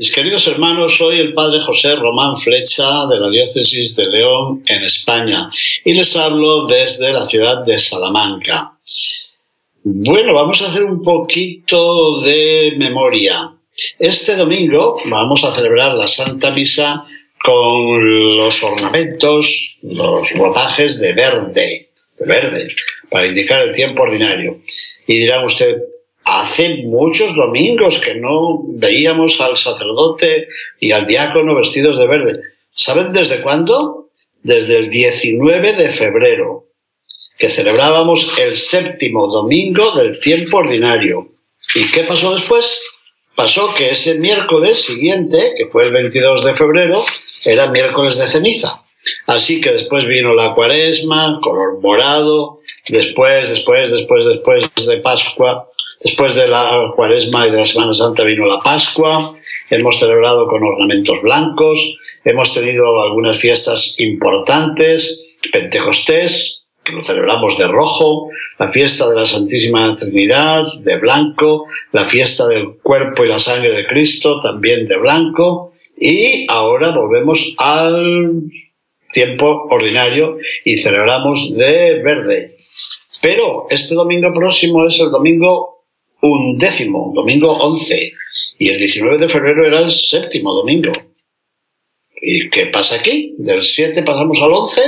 Mis queridos hermanos, soy el padre José Román Flecha de la diócesis de León en España y les hablo desde la ciudad de Salamanca. Bueno, vamos a hacer un poquito de memoria. Este domingo vamos a celebrar la Santa Misa con los ornamentos, los ropajes de verde, de verde, para indicar el tiempo ordinario. Y dirá usted, Hace muchos domingos que no veíamos al sacerdote y al diácono vestidos de verde. ¿Saben desde cuándo? Desde el 19 de febrero, que celebrábamos el séptimo domingo del tiempo ordinario. ¿Y qué pasó después? Pasó que ese miércoles siguiente, que fue el 22 de febrero, era miércoles de ceniza. Así que después vino la cuaresma, color morado, después, después, después, después de Pascua, Después de la cuaresma y de la Semana Santa vino la Pascua, hemos celebrado con ornamentos blancos, hemos tenido algunas fiestas importantes, Pentecostés, que lo celebramos de rojo, la fiesta de la Santísima Trinidad de blanco, la fiesta del cuerpo y la sangre de Cristo también de blanco, y ahora volvemos al tiempo ordinario y celebramos de verde. Pero este domingo próximo es el domingo un décimo, domingo 11, y el 19 de febrero era el séptimo domingo. ¿Y qué pasa aquí? ¿Del 7 pasamos al 11?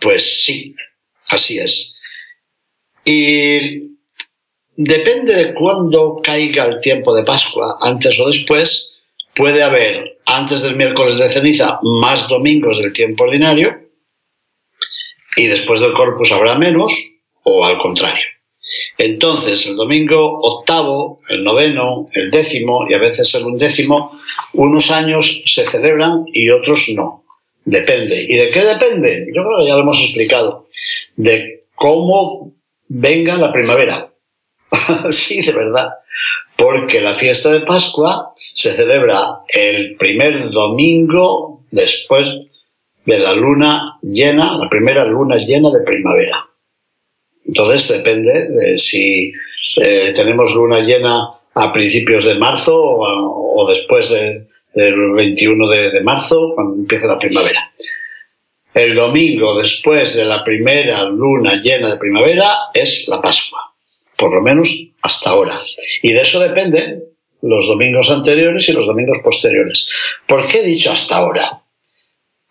Pues sí, así es. Y depende de cuándo caiga el tiempo de Pascua, antes o después, puede haber antes del miércoles de ceniza más domingos del tiempo ordinario y después del corpus habrá menos o al contrario. Entonces, el domingo octavo, el noveno, el décimo y a veces el undécimo, unos años se celebran y otros no. Depende. ¿Y de qué depende? Yo creo que ya lo hemos explicado. De cómo venga la primavera. sí, de verdad. Porque la fiesta de Pascua se celebra el primer domingo después de la luna llena, la primera luna llena de primavera. Entonces depende de si eh, tenemos luna llena a principios de marzo o, después del 21 de, marzo, cuando empieza la primavera. El domingo después de la primera luna llena de primavera es la Pascua, por lo menos hasta ahora. Y de eso dependen los domingos anteriores y los domingos posteriores. ¿Por qué he dicho hasta ahora?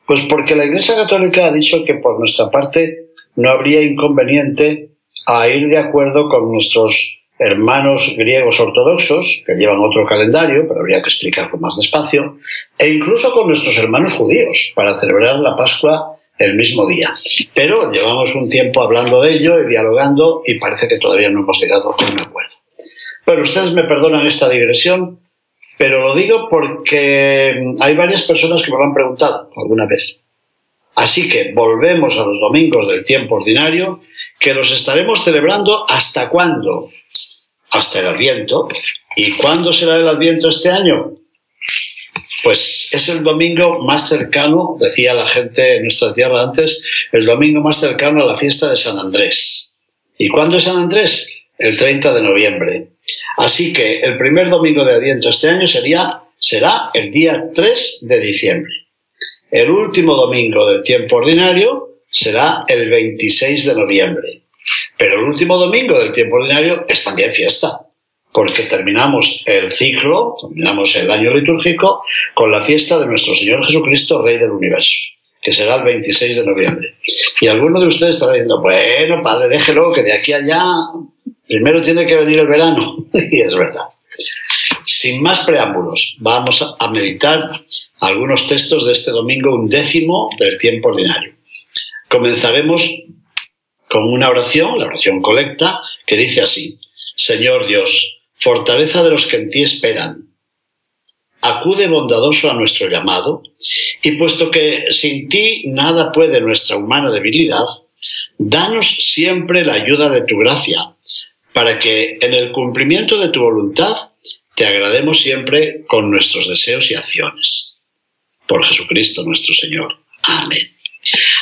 Pues porque la Iglesia Católica ha dicho que por nuestra parte no habría inconveniente a ir de acuerdo con nuestros hermanos griegos ortodoxos, que llevan otro calendario, pero habría que explicarlo más despacio, e incluso con nuestros hermanos judíos, para celebrar la Pascua el mismo día. Pero llevamos un tiempo hablando de ello y dialogando y parece que todavía no hemos llegado a un acuerdo. Pero ustedes me perdonan esta digresión, pero lo digo porque hay varias personas que me lo han preguntado alguna vez. Así que volvemos a los domingos del tiempo ordinario, que los estaremos celebrando hasta cuándo? Hasta el Adviento. ¿Y cuándo será el Adviento este año? Pues es el domingo más cercano, decía la gente en nuestra tierra antes, el domingo más cercano a la fiesta de San Andrés. ¿Y cuándo es San Andrés? El 30 de noviembre. Así que el primer domingo de Adviento este año sería, será el día 3 de diciembre. El último domingo del tiempo ordinario será el 26 de noviembre. Pero el último domingo del tiempo ordinario es también fiesta, porque terminamos el ciclo, terminamos el año litúrgico con la fiesta de nuestro Señor Jesucristo, Rey del Universo, que será el 26 de noviembre. Y alguno de ustedes estará diciendo, bueno, padre, déjelo, que de aquí a allá primero tiene que venir el verano. y es verdad. Sin más preámbulos, vamos a meditar algunos textos de este domingo undécimo del tiempo ordinario. Comenzaremos con una oración, la oración colecta, que dice así, Señor Dios, fortaleza de los que en ti esperan. Acude bondadoso a nuestro llamado, y puesto que sin ti nada puede nuestra humana debilidad, danos siempre la ayuda de tu gracia, para que en el cumplimiento de tu voluntad te agrademos siempre con nuestros deseos y acciones. Por Jesucristo nuestro Señor. Amén.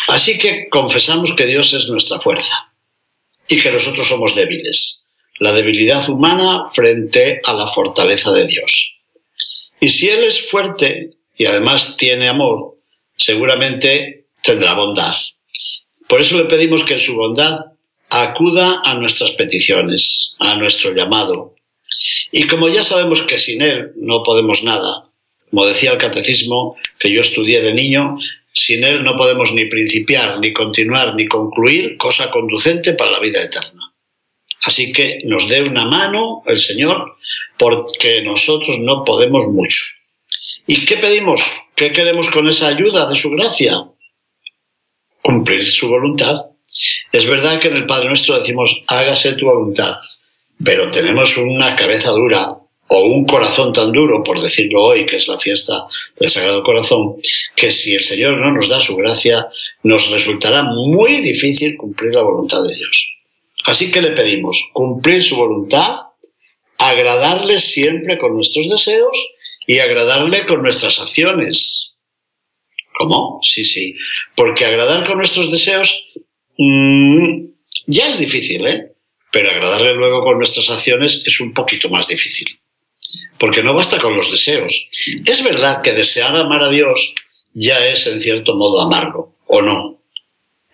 Así que confesamos que Dios es nuestra fuerza y que nosotros somos débiles. La debilidad humana frente a la fortaleza de Dios. Y si Él es fuerte y además tiene amor, seguramente tendrá bondad. Por eso le pedimos que en su bondad acuda a nuestras peticiones, a nuestro llamado. Y como ya sabemos que sin Él no podemos nada, como decía el catecismo que yo estudié de niño, sin Él no podemos ni principiar, ni continuar, ni concluir cosa conducente para la vida eterna. Así que nos dé una mano el Señor porque nosotros no podemos mucho. ¿Y qué pedimos? ¿Qué queremos con esa ayuda de su gracia? Cumplir su voluntad. Es verdad que en el Padre Nuestro decimos, hágase tu voluntad, pero tenemos una cabeza dura o un corazón tan duro, por decirlo hoy, que es la fiesta del Sagrado Corazón, que si el Señor no nos da su gracia, nos resultará muy difícil cumplir la voluntad de Dios. Así que le pedimos cumplir su voluntad, agradarle siempre con nuestros deseos y agradarle con nuestras acciones. ¿Cómo? Sí, sí. Porque agradar con nuestros deseos mmm, ya es difícil, ¿eh? Pero agradarle luego con nuestras acciones es un poquito más difícil. Porque no basta con los deseos. Es verdad que desear amar a Dios ya es en cierto modo amarlo, ¿o no?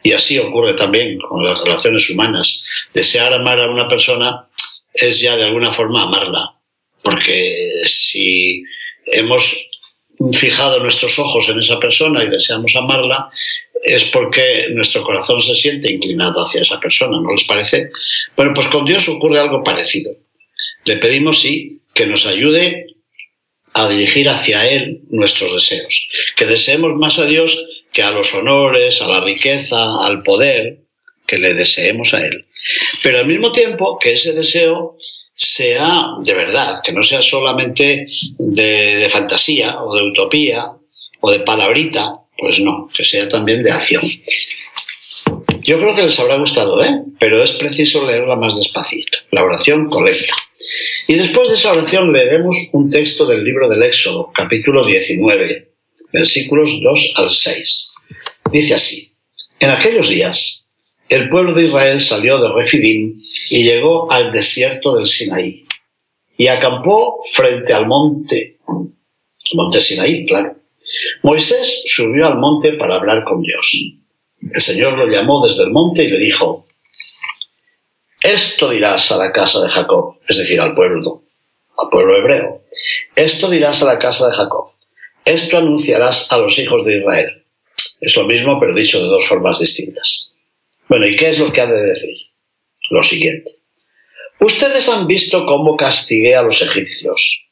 Y así ocurre también con las relaciones humanas. Desear amar a una persona es ya de alguna forma amarla, porque si hemos fijado nuestros ojos en esa persona y deseamos amarla, es porque nuestro corazón se siente inclinado hacia esa persona, ¿no les parece? Bueno, pues con Dios ocurre algo parecido. Le pedimos, sí, que nos ayude a dirigir hacia Él nuestros deseos, que deseemos más a Dios que a los honores, a la riqueza, al poder, que le deseemos a Él. Pero al mismo tiempo que ese deseo sea de verdad, que no sea solamente de, fantasía o de utopía o de palabrita, pues no, que sea también de acción. Yo creo que les habrá gustado, ¿eh? pero es preciso leerla más despacito. La oración colecta. Y después de esa oración leeremos un texto del libro del Éxodo, capítulo 19, versículos 2 al 6. Dice así, en aquellos días el pueblo de Israel salió de Refidim y llegó al desierto del Sinaí y acampó frente al monte, monte Sinaí, claro. Moisés subió al monte para hablar con Dios. El Señor lo llamó desde el monte y le dijo, esto dirás a la casa de Jacob, es decir, al pueblo, al pueblo hebreo. Esto dirás a la casa de Jacob. Esto anunciarás a los hijos de Israel. Es lo mismo, pero dicho de dos formas distintas. Bueno, ¿y qué es lo que ha de decir? Lo siguiente. Ustedes han visto cómo castigué a los egipcios.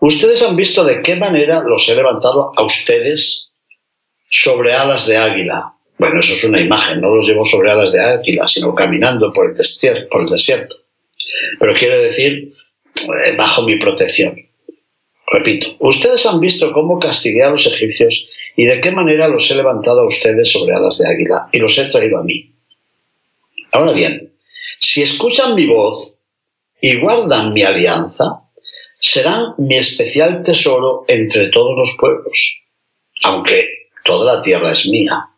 Ustedes han visto de qué manera los he levantado a ustedes sobre alas de águila. Bueno, eso es una imagen, no los llevo sobre alas de águila, sino caminando por el, desierto, por el desierto. Pero quiere decir, eh, bajo mi protección. Repito, ustedes han visto cómo castigué a los egipcios y de qué manera los he levantado a ustedes sobre alas de águila y los he traído a mí. Ahora bien, si escuchan mi voz y guardan mi alianza, serán mi especial tesoro entre todos los pueblos, aunque toda la tierra es mía.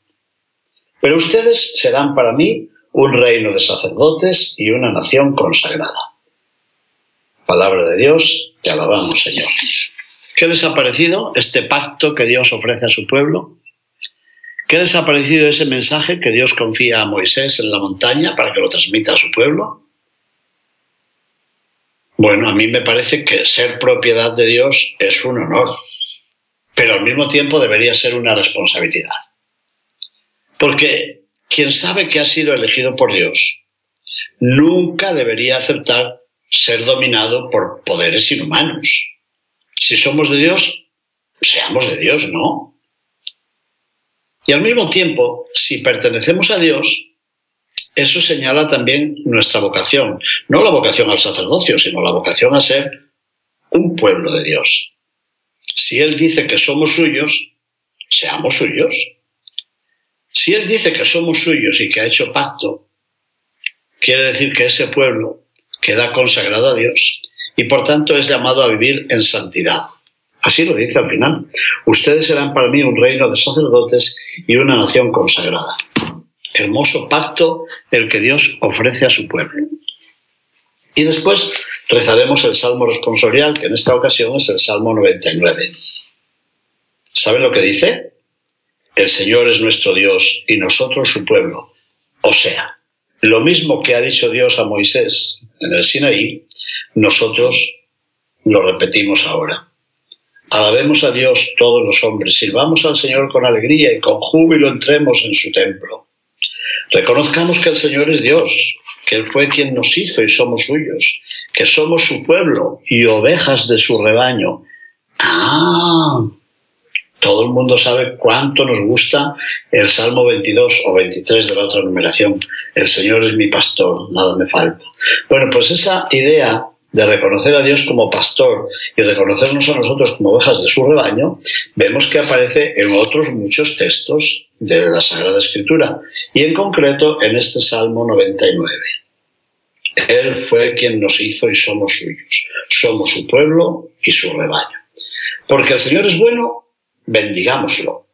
Pero ustedes serán para mí un reino de sacerdotes y una nación consagrada. Palabra de Dios, te alabamos, Señor. ¿Qué les ha parecido este pacto que Dios ofrece a su pueblo? ¿Qué les ha parecido ese mensaje que Dios confía a Moisés en la montaña para que lo transmita a su pueblo? Bueno, a mí me parece que ser propiedad de Dios es un honor, pero al mismo tiempo debería ser una responsabilidad. Porque quien sabe que ha sido elegido por Dios nunca debería aceptar ser dominado por poderes inhumanos si somos de Dios, seamos de Dios, ¿no? Y al mismo tiempo, si pertenecemos a Dios, eso señala también nuestra vocación, no la vocación al sacerdocio, sino la vocación a ser un pueblo de Dios. Si Él dice que somos suyos, seamos suyos. Si Él dice que somos suyos y que ha hecho pacto, quiere decir que ese pueblo queda consagrado a Dios y por tanto es llamado a vivir en santidad. Así lo dice al final. Ustedes serán para mí un reino de sacerdotes y una nación consagrada. Hermoso pacto el que Dios ofrece a su pueblo. Y después rezaremos el Salmo responsorial, que en esta ocasión es el Salmo 99. ¿Saben lo que dice? El Señor es nuestro Dios y nosotros su pueblo. O sea, lo mismo que ha dicho Dios a Moisés en el Sinaí, nosotros lo repetimos ahora. Alabemos a Dios todos los hombres, sirvamos al Señor con alegría y con júbilo entremos en su templo. Reconozcamos que el Señor es Dios, que Él fue quien nos hizo y somos suyos, que somos su pueblo y ovejas de su rebaño. Ah, todo el mundo sabe cuánto nos gusta el Salmo 22 o 23 de la otra numeración. El Señor es mi pastor, nada me falta. Bueno, pues esa idea de reconocer a Dios como pastor y reconocernos a nosotros como ovejas de su rebaño, vemos que aparece en otros muchos textos de la Sagrada Escritura y en concreto en este Salmo 99. Él fue quien nos hizo y somos suyos. Somos su pueblo y su rebaño. Porque el Señor es bueno, bendigámoslo.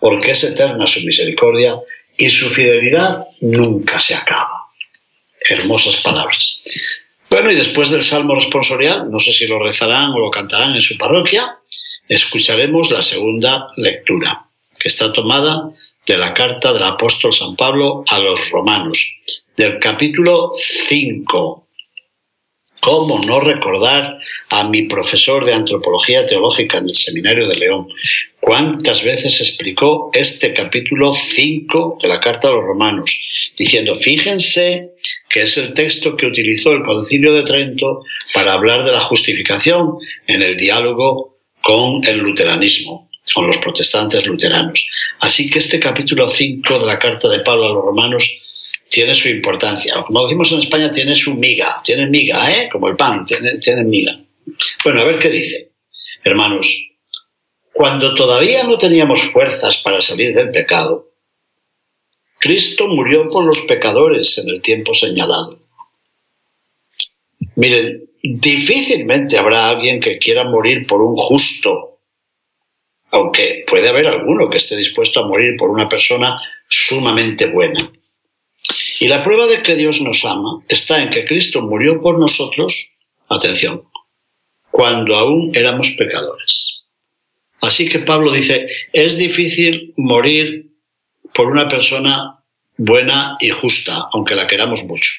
Porque es eterna su misericordia y su fidelidad nunca se acaba. Hermosas palabras. Bueno, y después del Salmo responsorial, no sé si lo rezarán o lo cantarán en su parroquia, escucharemos la segunda lectura, que está tomada de la carta del apóstol San Pablo a los romanos, del capítulo 5. ¿Cómo no recordar a mi profesor de antropología teológica en el Seminario de León? ¿Cuántas veces explicó este capítulo 5 de la Carta a los Romanos? Diciendo, fíjense que es el texto que utilizó el Concilio de Trento para hablar de la justificación en el diálogo con el luteranismo, con los protestantes luteranos. Así que este capítulo 5 de la Carta de Pablo a los Romanos tiene su importancia. Como decimos en España, tiene su miga, tiene miga, ¿eh? Como el pan, tiene, tiene miga. Bueno, a ver qué dice. Hermanos, cuando todavía no teníamos fuerzas para salir del pecado, Cristo murió por los pecadores en el tiempo señalado. Miren, difícilmente habrá alguien que quiera morir por un justo, aunque puede haber alguno que esté dispuesto a morir por una persona sumamente buena. Y la prueba de que Dios nos ama está en que Cristo murió por nosotros, atención, cuando aún éramos pecadores. Así que Pablo dice, es difícil morir por una persona buena y justa, aunque la queramos mucho.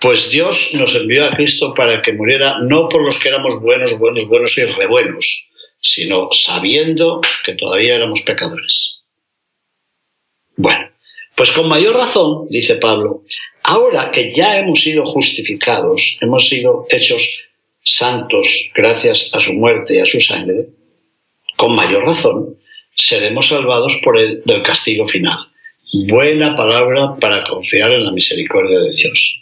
Pues Dios nos envió a Cristo para que muriera no por los que éramos buenos, buenos, buenos y rebuenos, sino sabiendo que todavía éramos pecadores. Bueno, pues con mayor razón, dice Pablo, ahora que ya hemos sido justificados, hemos sido hechos santos gracias a su muerte y a su sangre, con mayor razón seremos salvados por el del castigo final. Buena palabra para confiar en la misericordia de Dios.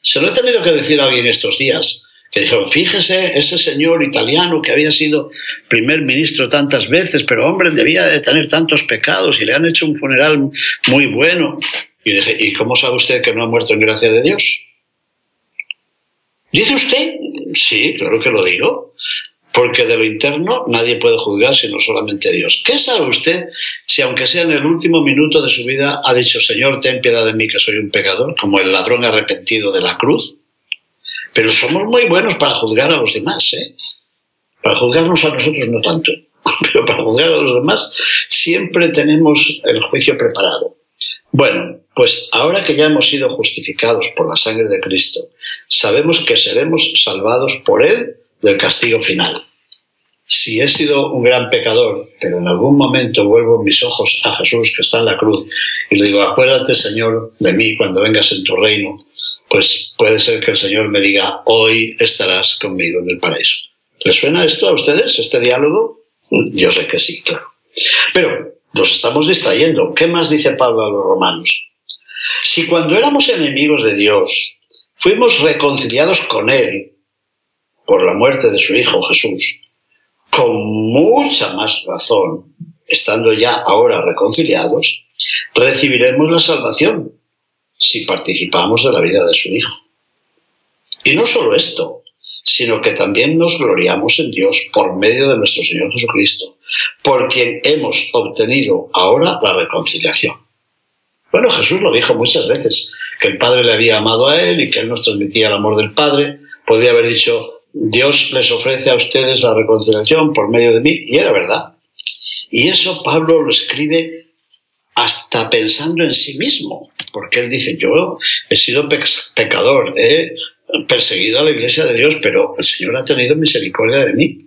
Se lo he tenido que decir a alguien estos días, que dijeron, fíjese, ese señor italiano que había sido primer ministro tantas veces, pero hombre, debía de tener tantos pecados y le han hecho un funeral muy bueno. Y dije, ¿y cómo sabe usted que no ha muerto en gracia de Dios? ¿Dice usted? Sí, claro que lo digo porque de lo interno nadie puede juzgar sino solamente Dios. ¿Qué sabe usted si aunque sea en el último minuto de su vida ha dicho, Señor, ten piedad de mí que soy un pecador, como el ladrón arrepentido de la cruz? Pero somos muy buenos para juzgar a los demás, ¿eh? Para juzgarnos a nosotros no tanto, pero para juzgar a los demás siempre tenemos el juicio preparado. Bueno, pues ahora que ya hemos sido justificados por la sangre de Cristo, sabemos que seremos salvados por Él del castigo final. Si he sido un gran pecador, pero en algún momento vuelvo mis ojos a Jesús que está en la cruz y le digo, acuérdate Señor de mí cuando vengas en tu reino, pues puede ser que el Señor me diga, hoy estarás conmigo en el paraíso. ¿Les suena esto a ustedes, este diálogo? Yo sé que sí, claro. Pero nos estamos distrayendo. ¿Qué más dice Pablo a los romanos? Si cuando éramos enemigos de Dios fuimos reconciliados con Él por la muerte de su Hijo Jesús, con mucha más razón, estando ya ahora reconciliados, recibiremos la salvación si participamos de la vida de su Hijo. Y no solo esto, sino que también nos gloriamos en Dios por medio de nuestro Señor Jesucristo, por quien hemos obtenido ahora la reconciliación. Bueno, Jesús lo dijo muchas veces, que el Padre le había amado a él y que él nos transmitía el amor del Padre. Podía haber dicho, Dios les ofrece a ustedes la reconciliación por medio de mí, y era verdad. Y eso Pablo lo escribe hasta pensando en sí mismo, porque él dice, yo he sido pecador, he perseguido a la iglesia de Dios, pero el Señor ha tenido misericordia de mí.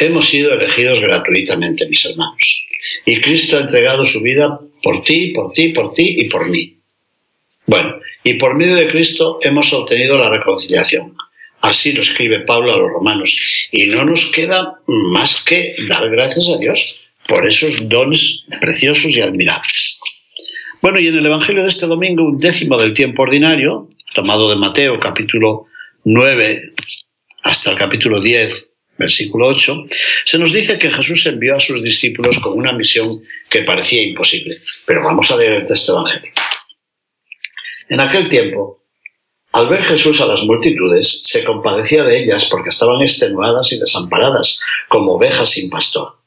Hemos sido elegidos gratuitamente, mis hermanos. Y Cristo ha entregado su vida por ti, por ti, por ti y por mí. Bueno, y por medio de Cristo hemos obtenido la reconciliación. Así lo escribe Pablo a los romanos. Y no nos queda más que dar gracias a Dios por esos dones preciosos y admirables. Bueno, y en el Evangelio de este domingo, un décimo del tiempo ordinario, tomado de Mateo capítulo 9 hasta el capítulo 10, versículo 8, se nos dice que Jesús envió a sus discípulos con una misión que parecía imposible. Pero vamos a leer el texto evangélico. En aquel tiempo, al ver Jesús a las multitudes, se compadecía de ellas porque estaban extenuadas y desamparadas, como ovejas sin pastor.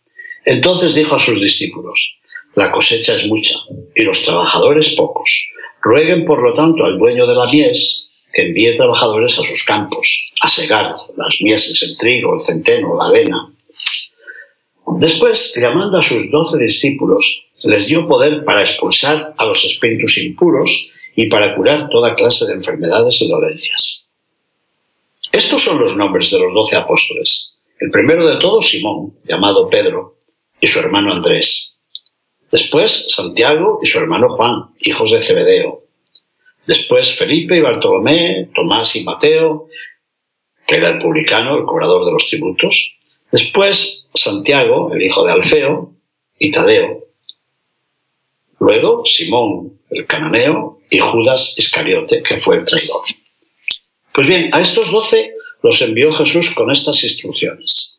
Entonces dijo a sus discípulos, la cosecha es mucha y los trabajadores pocos. Rueguen, por lo tanto, al dueño de la mies que envíe trabajadores a sus campos, a segar las mieses, el trigo, el centeno, la avena. Después, llamando a sus doce discípulos, les dio poder para expulsar a los espíritus impuros y para curar toda clase de enfermedades y dolencias. Estos son los nombres de los doce apóstoles. El primero de todos, Simón, llamado Pedro, y su hermano Andrés. Después, Santiago y su hermano Juan, hijos de Zebedeo. Después, Felipe y Bartolomé, Tomás y Mateo, que era el publicano, el cobrador de los tributos. Después, Santiago, el hijo de Alfeo, y Tadeo. Luego, Simón, el cananeo, y Judas Iscariote, que fue el traidor. Pues bien, a estos doce los envió Jesús con estas instrucciones.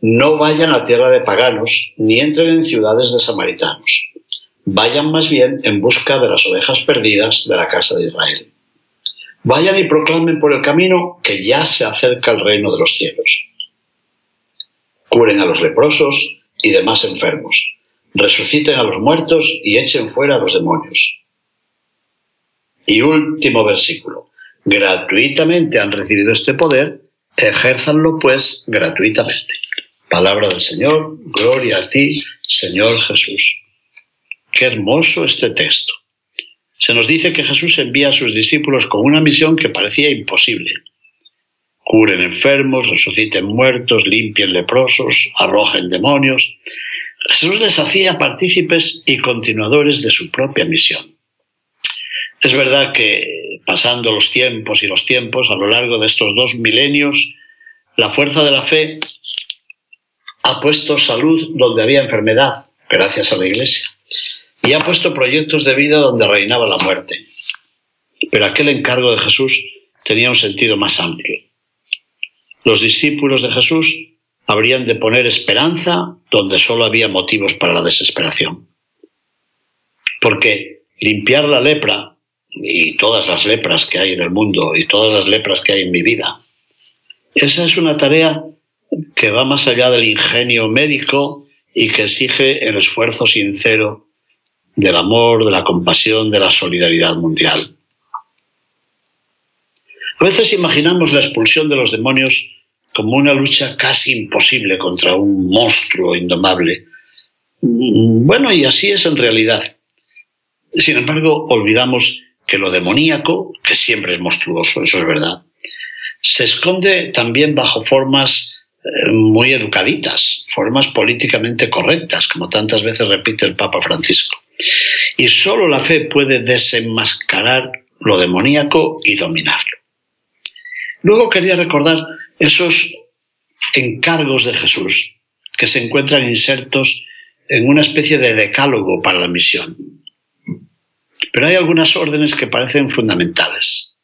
No vayan a tierra de paganos, ni entren en ciudades de samaritanos. Vayan más bien en busca de las ovejas perdidas de la casa de Israel. Vayan y proclamen por el camino que ya se acerca el reino de los cielos. Curen a los leprosos y demás enfermos. Resuciten a los muertos y echen fuera a los demonios y último versículo. Gratuitamente han recibido este poder, ejérzanlo pues gratuitamente. Palabra del Señor, gloria a ti, Señor Jesús. Qué hermoso este texto. Se nos dice que Jesús envía a sus discípulos con una misión que parecía imposible. Curen enfermos, resuciten muertos, limpien leprosos, arrojen demonios. Jesús les hacía partícipes y continuadores de su propia misión. Es verdad que pasando los tiempos y los tiempos, a lo largo de estos dos milenios, la fuerza de la fe ha puesto salud donde había enfermedad, gracias a la Iglesia, y ha puesto proyectos de vida donde reinaba la muerte. Pero aquel encargo de Jesús tenía un sentido más amplio. Los discípulos de Jesús habrían de poner esperanza donde solo había motivos para la desesperación. Porque limpiar la lepra y todas las lepras que hay en el mundo y todas las lepras que hay en mi vida. Esa es una tarea que va más allá del ingenio médico y que exige el esfuerzo sincero del amor, de la compasión, de la solidaridad mundial. A veces imaginamos la expulsión de los demonios como una lucha casi imposible contra un monstruo indomable. Bueno, y así es en realidad. Sin embargo, olvidamos que lo demoníaco, que siempre es monstruoso, eso es verdad, se esconde también bajo formas muy educaditas, formas políticamente correctas, como tantas veces repite el Papa Francisco. Y solo la fe puede desenmascarar lo demoníaco y dominarlo. Luego quería recordar esos encargos de Jesús que se encuentran insertos en una especie de decálogo para la misión. Pero hay algunas órdenes que parecen fundamentales.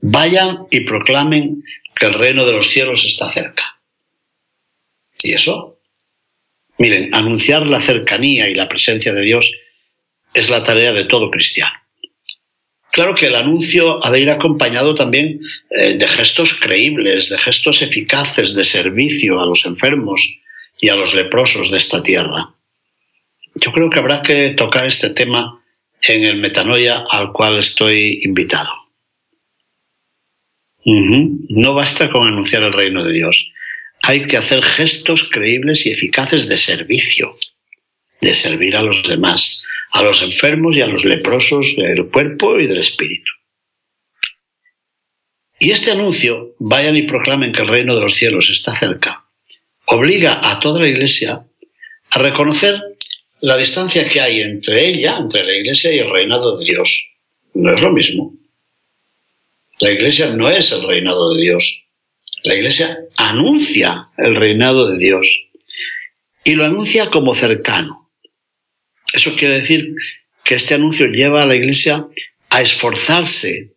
Vayan y proclamen que el reino de los cielos está cerca. ¿Y eso? Miren, anunciar la cercanía y la presencia de Dios es la tarea de todo cristiano. Claro que el anuncio ha de ir acompañado también eh, de gestos creíbles, de gestos eficaces de servicio a los enfermos y a los leprosos de esta tierra. Yo creo que habrá que tocar este tema en el metanoia al cual estoy invitado. No basta con anunciar el reino de Dios. Hay que hacer gestos creíbles y eficaces de servicio, de servir a los demás, a los enfermos y a los leprosos del cuerpo y del espíritu. Y este anuncio, vayan y proclamen que el reino de los cielos está cerca, obliga a toda la iglesia a reconocer la distancia que hay entre ella, entre la iglesia y el reinado de Dios. No es lo mismo. La iglesia no es el reinado de Dios. La iglesia anuncia el reinado de Dios y lo anuncia como cercano. Eso quiere decir que este anuncio lleva a la iglesia a esforzarse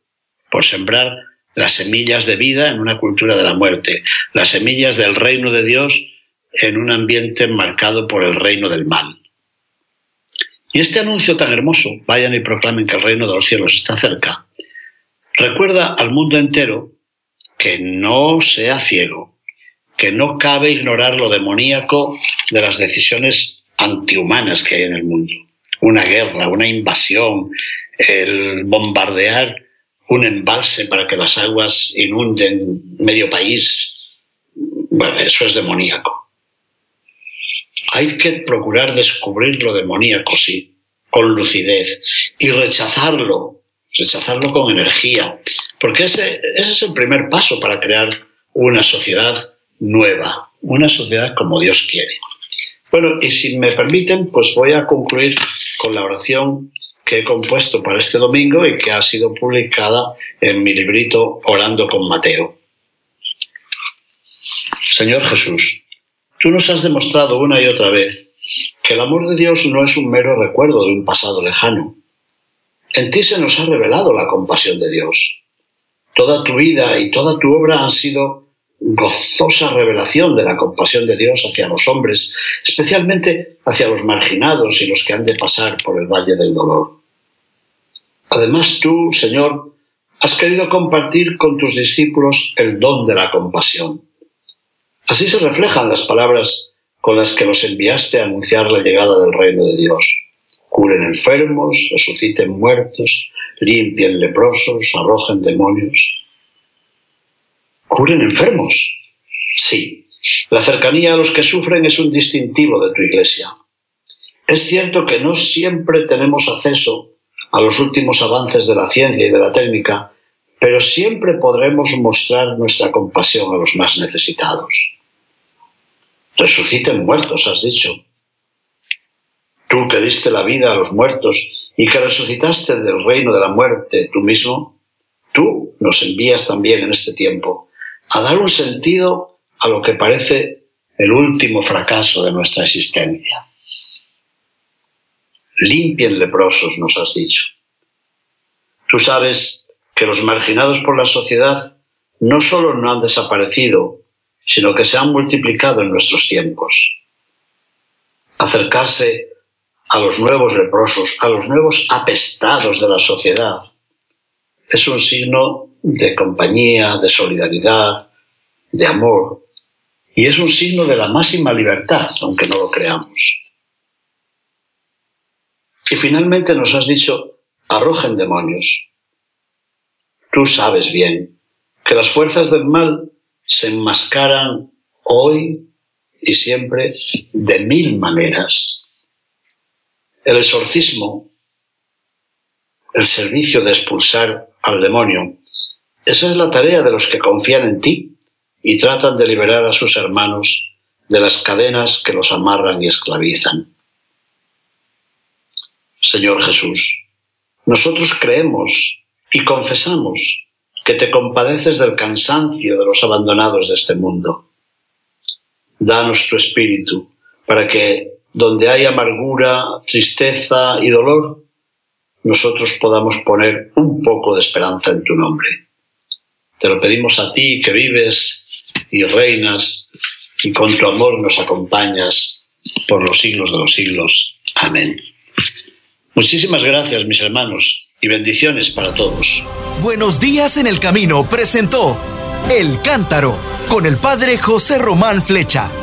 por sembrar las semillas de vida en una cultura de la muerte, las semillas del reino de Dios en un ambiente marcado por el reino del mal. Y este anuncio tan hermoso, vayan y proclamen que el reino de los cielos está cerca, recuerda al mundo entero que no sea ciego, que no cabe ignorar lo demoníaco de las decisiones antihumanas que hay en el mundo. Una guerra, una invasión, el bombardear un embalse para que las aguas inunden medio país. Bueno, eso es demoníaco. Hay que procurar descubrir lo demoníaco, sí, con lucidez y rechazarlo, rechazarlo con energía, porque ese, ese es el primer paso para crear una sociedad nueva, una sociedad como Dios quiere. Bueno, y si me permiten, pues voy a concluir con la oración que he compuesto para este domingo y que ha sido publicada en mi librito Orando con Mateo. Señor Jesús, tú nos has demostrado una y otra vez que el amor de Dios no es un mero recuerdo de un pasado lejano. En ti se nos ha revelado la compasión de Dios. Toda tu vida y toda tu obra han sido gozosa revelación de la compasión de Dios hacia los hombres, especialmente hacia los marginados y los que han de pasar por el valle del dolor. Además tú, Señor, has querido compartir con tus discípulos el don de la compasión. Así se reflejan las palabras con las que los enviaste a anunciar la llegada del reino de Dios. Curen enfermos, resuciten muertos, limpien leprosos, arrojen demonios curen enfermos. Sí, la cercanía a los que sufren es un distintivo de tu iglesia. Es cierto que no siempre tenemos acceso a los últimos avances de la ciencia y de la técnica, pero siempre podremos mostrar nuestra compasión a los más necesitados. Resuciten muertos, has dicho. Tú que diste la vida a los muertos y que resucitaste del reino de la muerte tú mismo, tú nos envías también en este tiempo a dar un sentido a lo que parece el último fracaso de nuestra existencia. Limpien leprosos, nos has dicho. Tú sabes que los marginados por la sociedad no solo no han desaparecido, sino que se han multiplicado en nuestros tiempos. Acercarse a los nuevos leprosos, a los nuevos apestados de la sociedad, es un signo de compañía, de solidaridad, de amor, y es un signo de la máxima libertad, aunque no lo creamos. Y finalmente nos has dicho, arrojen demonios. Tú sabes bien que las fuerzas del mal se enmascaran hoy y siempre de mil maneras. El exorcismo, el servicio de expulsar al demonio, esa es la tarea de los que confían en ti y tratan de liberar a sus hermanos de las cadenas que los amarran y esclavizan. Señor Jesús, nosotros creemos y confesamos que te compadeces del cansancio de los abandonados de este mundo. Danos tu espíritu para que donde hay amargura, tristeza y dolor, nosotros podamos poner un poco de esperanza en tu nombre. Te lo pedimos a ti que vives y reinas y con tu amor nos acompañas por los siglos de los siglos. Amén. Muchísimas gracias, mis hermanos, y bendiciones para todos. Buenos días en el camino presentó El Cántaro con el Padre José Román Flecha.